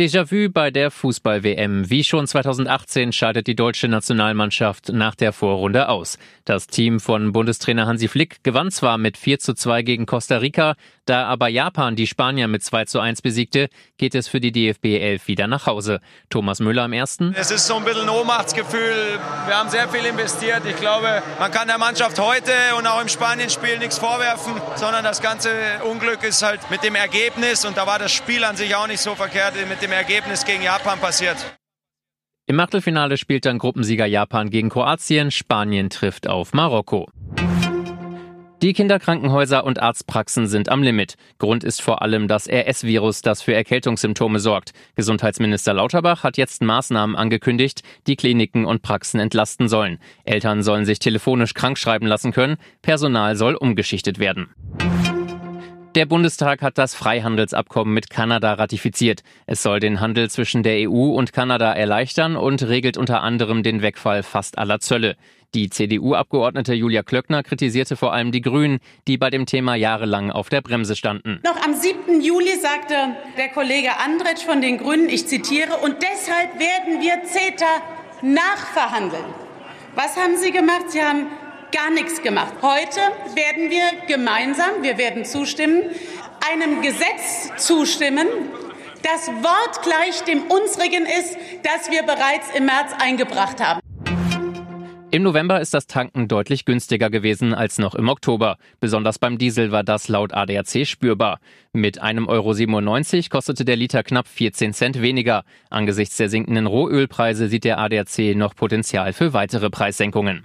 Déjà-vu bei der Fußball-WM. Wie schon 2018 scheidet die deutsche Nationalmannschaft nach der Vorrunde aus. Das Team von Bundestrainer Hansi Flick gewann zwar mit 4 zu 2 gegen Costa Rica, da aber Japan die Spanier mit 2 zu 1 besiegte, geht es für die DFB 11 wieder nach Hause. Thomas Müller am ersten. Es ist so ein bisschen ein Ohnmachtsgefühl. Wir haben sehr viel investiert. Ich glaube, man kann der Mannschaft heute und auch im Spanienspiel nichts vorwerfen, sondern das ganze Unglück ist halt mit dem Ergebnis und da war das Spiel an sich auch nicht so verkehrt mit dem dem Ergebnis gegen Japan passiert. Im Achtelfinale spielt dann Gruppensieger Japan gegen Kroatien, Spanien trifft auf Marokko. Die Kinderkrankenhäuser und Arztpraxen sind am Limit. Grund ist vor allem das RS-Virus, das für Erkältungssymptome sorgt. Gesundheitsminister Lauterbach hat jetzt Maßnahmen angekündigt, die Kliniken und Praxen entlasten sollen. Eltern sollen sich telefonisch krankschreiben lassen können, Personal soll umgeschichtet werden. Der Bundestag hat das Freihandelsabkommen mit Kanada ratifiziert. Es soll den Handel zwischen der EU und Kanada erleichtern und regelt unter anderem den Wegfall fast aller Zölle. Die CDU-Abgeordnete Julia Klöckner kritisierte vor allem die Grünen, die bei dem Thema jahrelang auf der Bremse standen. Noch am 7. Juli sagte der Kollege Andretsch von den Grünen, ich zitiere, und deshalb werden wir CETA nachverhandeln. Was haben Sie gemacht? Sie haben gar nichts gemacht. Heute werden wir gemeinsam, wir werden zustimmen, einem Gesetz zustimmen, das wortgleich dem unsrigen ist, das wir bereits im März eingebracht haben. Im November ist das Tanken deutlich günstiger gewesen als noch im Oktober. Besonders beim Diesel war das laut ADAC spürbar. Mit einem Euro 97 kostete der Liter knapp 14 Cent weniger. Angesichts der sinkenden Rohölpreise sieht der ADAC noch Potenzial für weitere Preissenkungen.